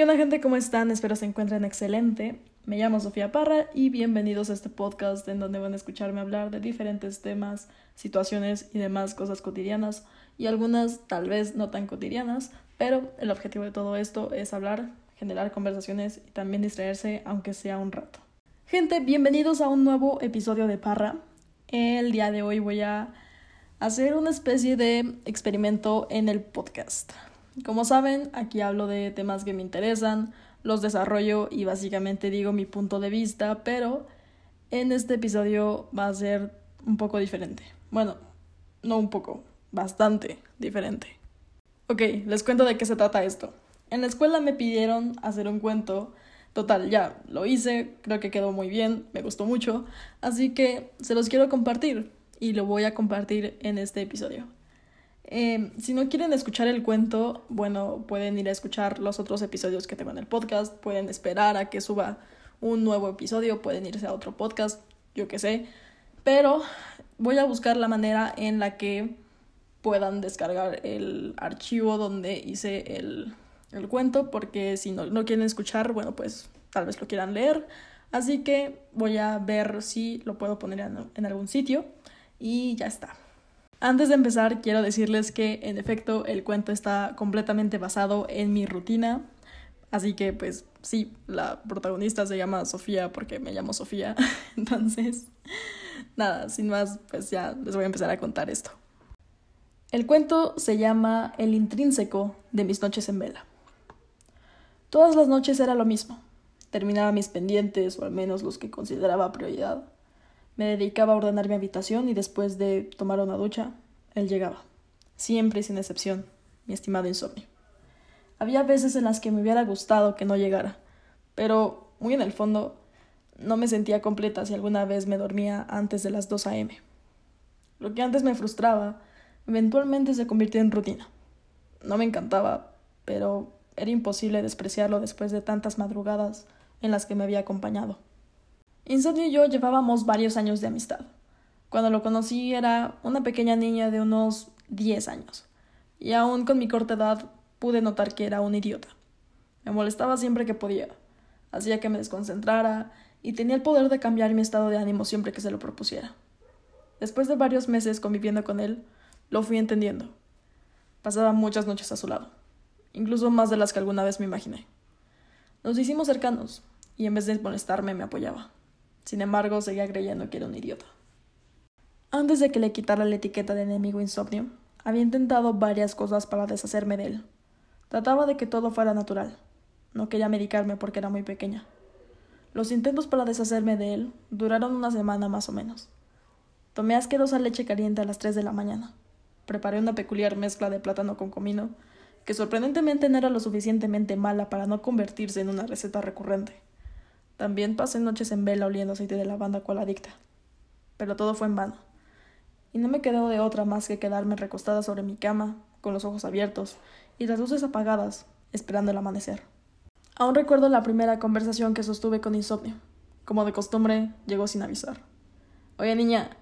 ¿Qué onda gente? ¿Cómo están? Espero se encuentren excelente. Me llamo Sofía Parra y bienvenidos a este podcast en donde van a escucharme hablar de diferentes temas, situaciones y demás cosas cotidianas y algunas tal vez no tan cotidianas, pero el objetivo de todo esto es hablar, generar conversaciones y también distraerse aunque sea un rato. Gente, bienvenidos a un nuevo episodio de Parra. El día de hoy voy a hacer una especie de experimento en el podcast. Como saben, aquí hablo de temas que me interesan, los desarrollo y básicamente digo mi punto de vista, pero en este episodio va a ser un poco diferente. Bueno, no un poco, bastante diferente. Ok, les cuento de qué se trata esto. En la escuela me pidieron hacer un cuento. Total, ya lo hice, creo que quedó muy bien, me gustó mucho, así que se los quiero compartir y lo voy a compartir en este episodio. Em, si no quieren escuchar el cuento, bueno, pueden ir a escuchar los otros episodios que tengo en el podcast, pueden esperar a que suba un nuevo episodio, pueden irse a otro podcast, yo qué sé, pero voy a buscar la manera en la que puedan descargar el archivo donde hice el, el cuento, porque si no, no quieren escuchar, bueno, pues tal vez lo quieran leer, así que voy a ver si lo puedo poner en, en algún sitio y ya está. Antes de empezar, quiero decirles que en efecto el cuento está completamente basado en mi rutina. Así que pues sí, la protagonista se llama Sofía porque me llamo Sofía. Entonces, nada, sin más, pues ya les voy a empezar a contar esto. El cuento se llama El intrínseco de mis noches en vela. Todas las noches era lo mismo. Terminaba mis pendientes, o al menos los que consideraba prioridad. Me dedicaba a ordenar mi habitación y después de tomar una ducha, él llegaba. Siempre y sin excepción, mi estimado insomnio. Había veces en las que me hubiera gustado que no llegara, pero muy en el fondo no me sentía completa si alguna vez me dormía antes de las 2 a.m. Lo que antes me frustraba, eventualmente se convirtió en rutina. No me encantaba, pero era imposible despreciarlo después de tantas madrugadas en las que me había acompañado. Insomnio y yo llevábamos varios años de amistad. Cuando lo conocí era una pequeña niña de unos 10 años, y aún con mi corta edad pude notar que era un idiota. Me molestaba siempre que podía, hacía que me desconcentrara y tenía el poder de cambiar mi estado de ánimo siempre que se lo propusiera. Después de varios meses conviviendo con él, lo fui entendiendo. Pasaba muchas noches a su lado, incluso más de las que alguna vez me imaginé. Nos hicimos cercanos, y en vez de molestarme me apoyaba. Sin embargo, seguía creyendo que era un idiota. Antes de que le quitara la etiqueta de enemigo insomnio, había intentado varias cosas para deshacerme de él. Trataba de que todo fuera natural. No quería medicarme porque era muy pequeña. Los intentos para deshacerme de él duraron una semana más o menos. Tomé asquerosa leche caliente a las tres de la mañana. Preparé una peculiar mezcla de plátano con comino, que sorprendentemente no era lo suficientemente mala para no convertirse en una receta recurrente. También pasé noches en vela oliendo aceite de lavanda cual adicta. Pero todo fue en vano. Y no me quedó de otra más que quedarme recostada sobre mi cama, con los ojos abiertos y las luces apagadas, esperando el amanecer. Aún recuerdo la primera conversación que sostuve con insomnio. Como de costumbre, llegó sin avisar. Oye, niña,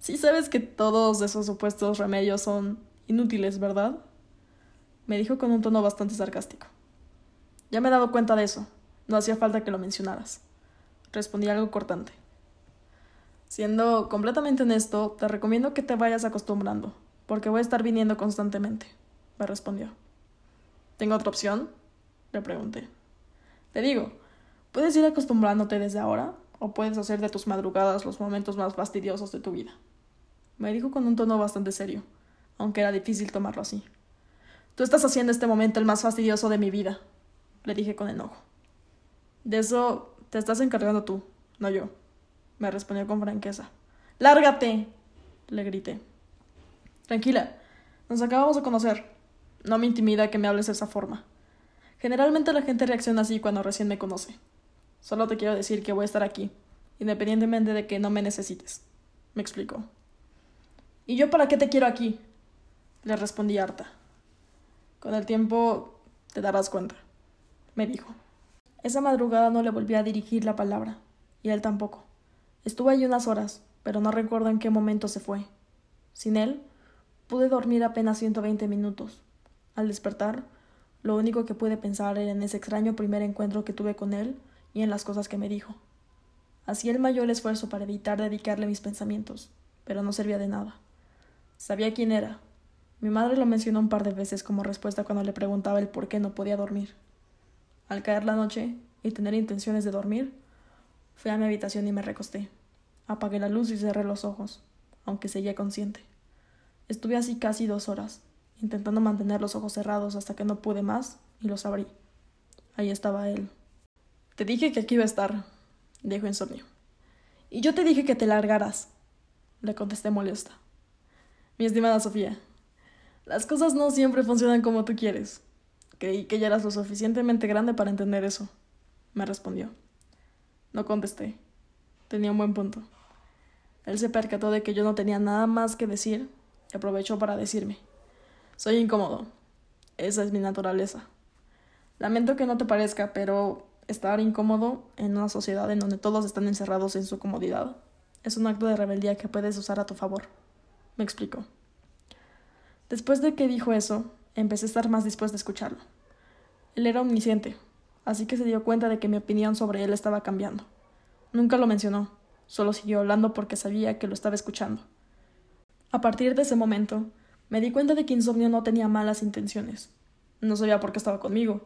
sí sabes que todos esos supuestos remedios son inútiles, ¿verdad? Me dijo con un tono bastante sarcástico. Ya me he dado cuenta de eso, no hacía falta que lo mencionaras. Respondí algo cortante. Siendo completamente honesto, te recomiendo que te vayas acostumbrando, porque voy a estar viniendo constantemente, me respondió. ¿Tengo otra opción? Le pregunté. Te digo, puedes ir acostumbrándote desde ahora, o puedes hacer de tus madrugadas los momentos más fastidiosos de tu vida. Me dijo con un tono bastante serio, aunque era difícil tomarlo así. Tú estás haciendo este momento el más fastidioso de mi vida, le dije con enojo. De eso te estás encargando tú, no yo, me respondió con franqueza. ¡Lárgate! le grité. Tranquila, nos acabamos de conocer. No me intimida que me hables de esa forma. Generalmente la gente reacciona así cuando recién me conoce. Solo te quiero decir que voy a estar aquí, independientemente de que no me necesites. Me explicó. ¿Y yo para qué te quiero aquí? Le respondí harta. Con el tiempo te darás cuenta, me dijo. Esa madrugada no le volví a dirigir la palabra, y él tampoco. Estuvo allí unas horas, pero no recuerdo en qué momento se fue. Sin él, pude dormir apenas 120 minutos. Al despertar, Lo único que pude pensar era en ese extraño primer encuentro que tuve con él y en las cosas que me dijo. Hacía el mayor esfuerzo para evitar dedicarle mis pensamientos, pero no servía de nada. Sabía quién era. Mi madre lo mencionó un par de veces como respuesta cuando le preguntaba el por qué no podía dormir. Al caer la noche y tener intenciones de dormir, fui a mi habitación y me recosté. Apagué la luz y cerré los ojos, aunque seguía consciente. Estuve así casi dos horas, intentando mantener los ojos cerrados hasta que no pude más y los abrí. Ahí estaba él. Te dije que aquí iba a estar, dijo Insomnio. Y yo te dije que te largaras, le contesté molesta. Mi estimada Sofía, las cosas no siempre funcionan como tú quieres. Creí que ya eras lo suficientemente grande para entender eso, me respondió. No contesté. Tenía un buen punto. Él se percató de que yo no tenía nada más que decir y aprovechó para decirme. Soy incómodo. Esa es mi naturaleza. Lamento que no te parezca, pero estar incómodo en una sociedad en donde todos están encerrados en su comodidad es un acto de rebeldía que puedes usar a tu favor. Me explico. Después de que dijo eso, empecé a estar más dispuesto a escucharlo. Él era omnisciente, así que se dio cuenta de que mi opinión sobre él estaba cambiando. Nunca lo mencionó, solo siguió hablando porque sabía que lo estaba escuchando. A partir de ese momento, me di cuenta de que Insomnio no tenía malas intenciones. No sabía por qué estaba conmigo,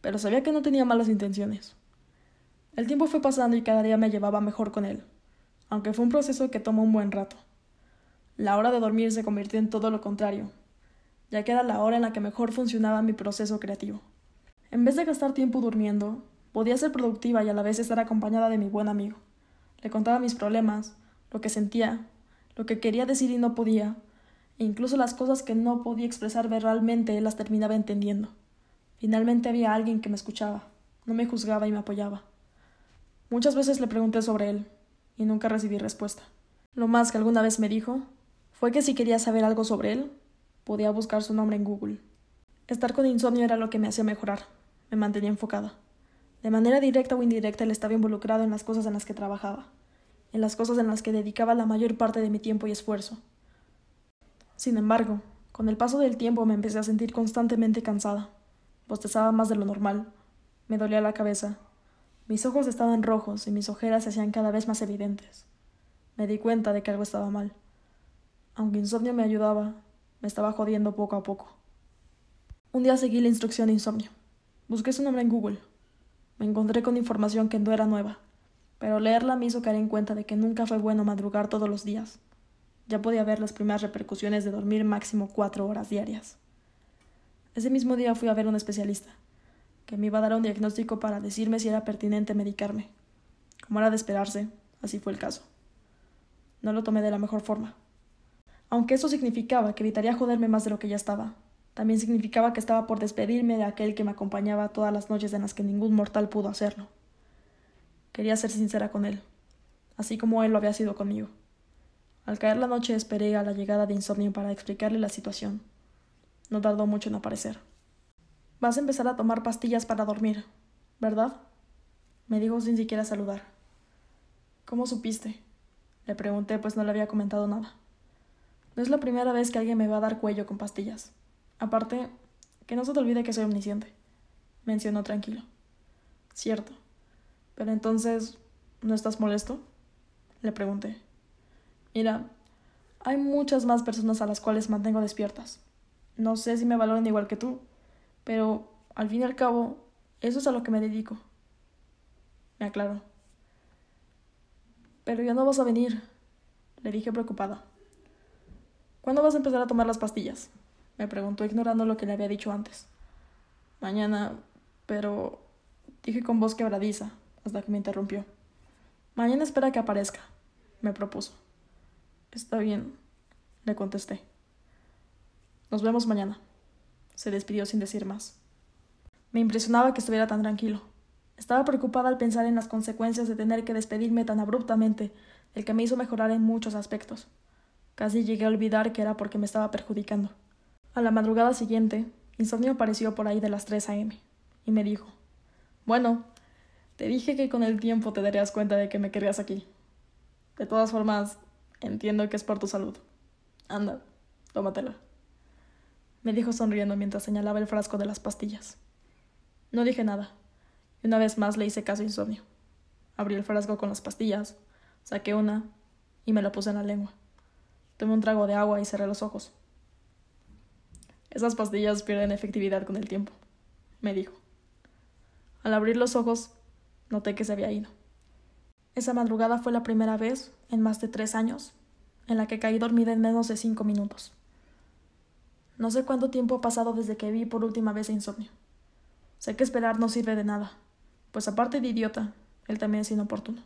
pero sabía que no tenía malas intenciones. El tiempo fue pasando y cada día me llevaba mejor con él, aunque fue un proceso que tomó un buen rato. La hora de dormir se convirtió en todo lo contrario, ya que era la hora en la que mejor funcionaba mi proceso creativo. En vez de gastar tiempo durmiendo, podía ser productiva y a la vez estar acompañada de mi buen amigo. Le contaba mis problemas, lo que sentía, lo que quería decir y no podía, e incluso las cosas que no podía expresar verbalmente las terminaba entendiendo. Finalmente había alguien que me escuchaba, no me juzgaba y me apoyaba. Muchas veces le pregunté sobre él, y nunca recibí respuesta. Lo más que alguna vez me dijo fue que si quería saber algo sobre él, podía buscar su nombre en Google. Estar con insomnio era lo que me hacía mejorar, me mantenía enfocada. De manera directa o indirecta él estaba involucrado en las cosas en las que trabajaba, en las cosas en las que dedicaba la mayor parte de mi tiempo y esfuerzo. Sin embargo, con el paso del tiempo me empecé a sentir constantemente cansada. Bostezaba más de lo normal. Me dolía la cabeza. Mis ojos estaban rojos y mis ojeras se hacían cada vez más evidentes. Me di cuenta de que algo estaba mal. Aunque insomnio me ayudaba, me estaba jodiendo poco a poco. Un día seguí la instrucción de insomnio. Busqué su nombre en Google. Me encontré con información que no era nueva, pero leerla me hizo caer en cuenta de que nunca fue bueno madrugar todos los días. Ya podía ver las primeras repercusiones de dormir máximo cuatro horas diarias. Ese mismo día fui a ver a un especialista, que me iba a dar un diagnóstico para decirme si era pertinente medicarme. Como era de esperarse, así fue el caso. No lo tomé de la mejor forma. Aunque eso significaba que evitaría joderme más de lo que ya estaba, también significaba que estaba por despedirme de aquel que me acompañaba todas las noches en las que ningún mortal pudo hacerlo. Quería ser sincera con él, así como él lo había sido conmigo. Al caer la noche esperé a la llegada de Insomnio para explicarle la situación. No tardó mucho en aparecer. Vas a empezar a tomar pastillas para dormir, ¿verdad? me dijo sin siquiera saludar. ¿Cómo supiste? Le pregunté, pues no le había comentado nada. No es la primera vez que alguien me va a dar cuello con pastillas. Aparte, que no se te olvide que soy omnisciente, mencionó tranquilo. Cierto. Pero entonces, ¿no estás molesto? Le pregunté. Mira, hay muchas más personas a las cuales mantengo despiertas. No sé si me valoran igual que tú, pero al fin y al cabo, eso es a lo que me dedico. Me aclaró. Pero ya no vas a venir, le dije preocupada. ¿Cuándo vas a empezar a tomar las pastillas? me preguntó ignorando lo que le había dicho antes. Mañana, pero dije con voz quebradiza, hasta que me interrumpió. Mañana espera que aparezca, me propuso. Está bien, le contesté. Nos vemos mañana. Se despidió sin decir más. Me impresionaba que estuviera tan tranquilo. Estaba preocupada al pensar en las consecuencias de tener que despedirme tan abruptamente, el que me hizo mejorar en muchos aspectos. Casi llegué a olvidar que era porque me estaba perjudicando. A la madrugada siguiente, Insomnio apareció por ahí de las 3 a.m. y me dijo: Bueno, te dije que con el tiempo te darías cuenta de que me querías aquí. De todas formas, Entiendo que es por tu salud. Anda, tómatela. me dijo sonriendo mientras señalaba el frasco de las pastillas. No dije nada, y una vez más le hice caso insomnio. Abrí el frasco con las pastillas, saqué una y me la puse en la lengua. Tomé un trago de agua y cerré los ojos. Esas pastillas pierden efectividad con el tiempo, me dijo. Al abrir los ojos, noté que se había ido. Esa madrugada fue la primera vez, en más de tres años, en la que caí dormida en menos de cinco minutos. No sé cuánto tiempo ha pasado desde que vi por última vez Insomnio. Sé que esperar no sirve de nada, pues aparte de idiota, él también es inoportuno.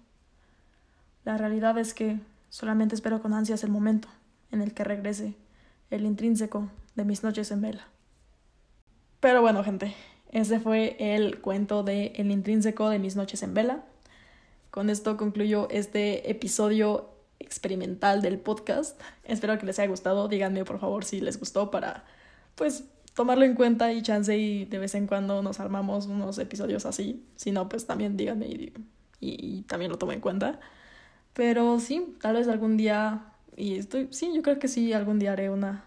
La realidad es que solamente espero con ansias el momento en el que regrese el intrínseco de mis noches en vela. Pero bueno, gente, ese fue el cuento de El intrínseco de mis noches en vela. Con esto concluyo este episodio experimental del podcast. Espero que les haya gustado. Díganme por favor si les gustó para pues tomarlo en cuenta y chance y de vez en cuando nos armamos unos episodios así. Si no, pues también díganme y, y, también lo tomo en cuenta. Pero sí, tal vez algún día, y estoy, sí, yo creo que sí, algún día haré una,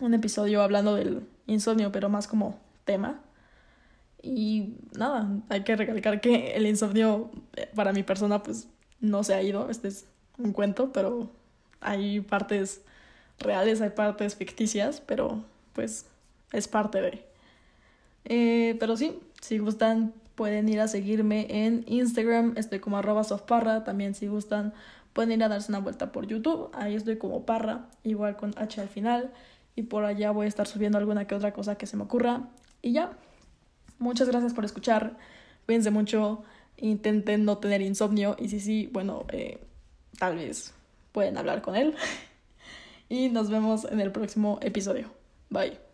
un episodio hablando del insomnio, pero más como tema. Y nada, hay que recalcar que el insomnio eh, para mi persona pues no se ha ido, este es un cuento, pero hay partes reales, hay partes ficticias, pero pues es parte de. Eh, pero sí, si gustan pueden ir a seguirme en Instagram, estoy como arroba softparra, también si gustan pueden ir a darse una vuelta por YouTube, ahí estoy como parra, igual con H al final, y por allá voy a estar subiendo alguna que otra cosa que se me ocurra. Y ya, muchas gracias por escuchar, cuídense mucho, intenten no tener insomnio, y si sí, bueno, eh, tal vez pueden hablar con él. y nos vemos en el próximo episodio. Bye.